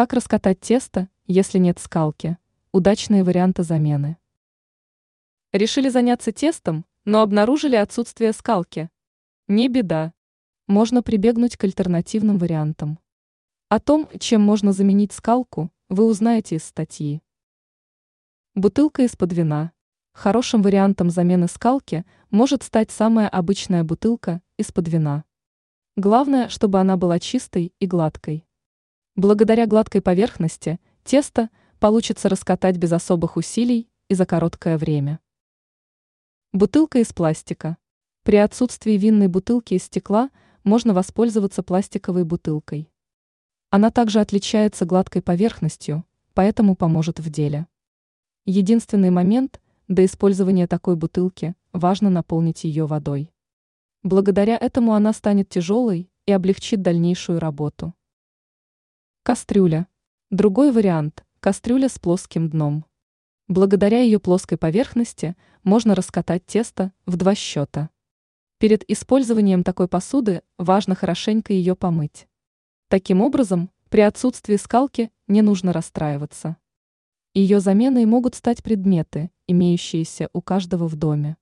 Как раскатать тесто, если нет скалки? Удачные варианты замены. Решили заняться тестом, но обнаружили отсутствие скалки. Не беда. Можно прибегнуть к альтернативным вариантам. О том, чем можно заменить скалку, вы узнаете из статьи. Бутылка из-под вина. Хорошим вариантом замены скалки может стать самая обычная бутылка из-под вина. Главное, чтобы она была чистой и гладкой. Благодаря гладкой поверхности тесто получится раскатать без особых усилий и за короткое время. Бутылка из пластика. При отсутствии винной бутылки из стекла можно воспользоваться пластиковой бутылкой. Она также отличается гладкой поверхностью, поэтому поможет в деле. Единственный момент – до использования такой бутылки важно наполнить ее водой. Благодаря этому она станет тяжелой и облегчит дальнейшую работу. Кастрюля. Другой вариант – кастрюля с плоским дном. Благодаря ее плоской поверхности можно раскатать тесто в два счета. Перед использованием такой посуды важно хорошенько ее помыть. Таким образом, при отсутствии скалки не нужно расстраиваться. Ее заменой могут стать предметы, имеющиеся у каждого в доме.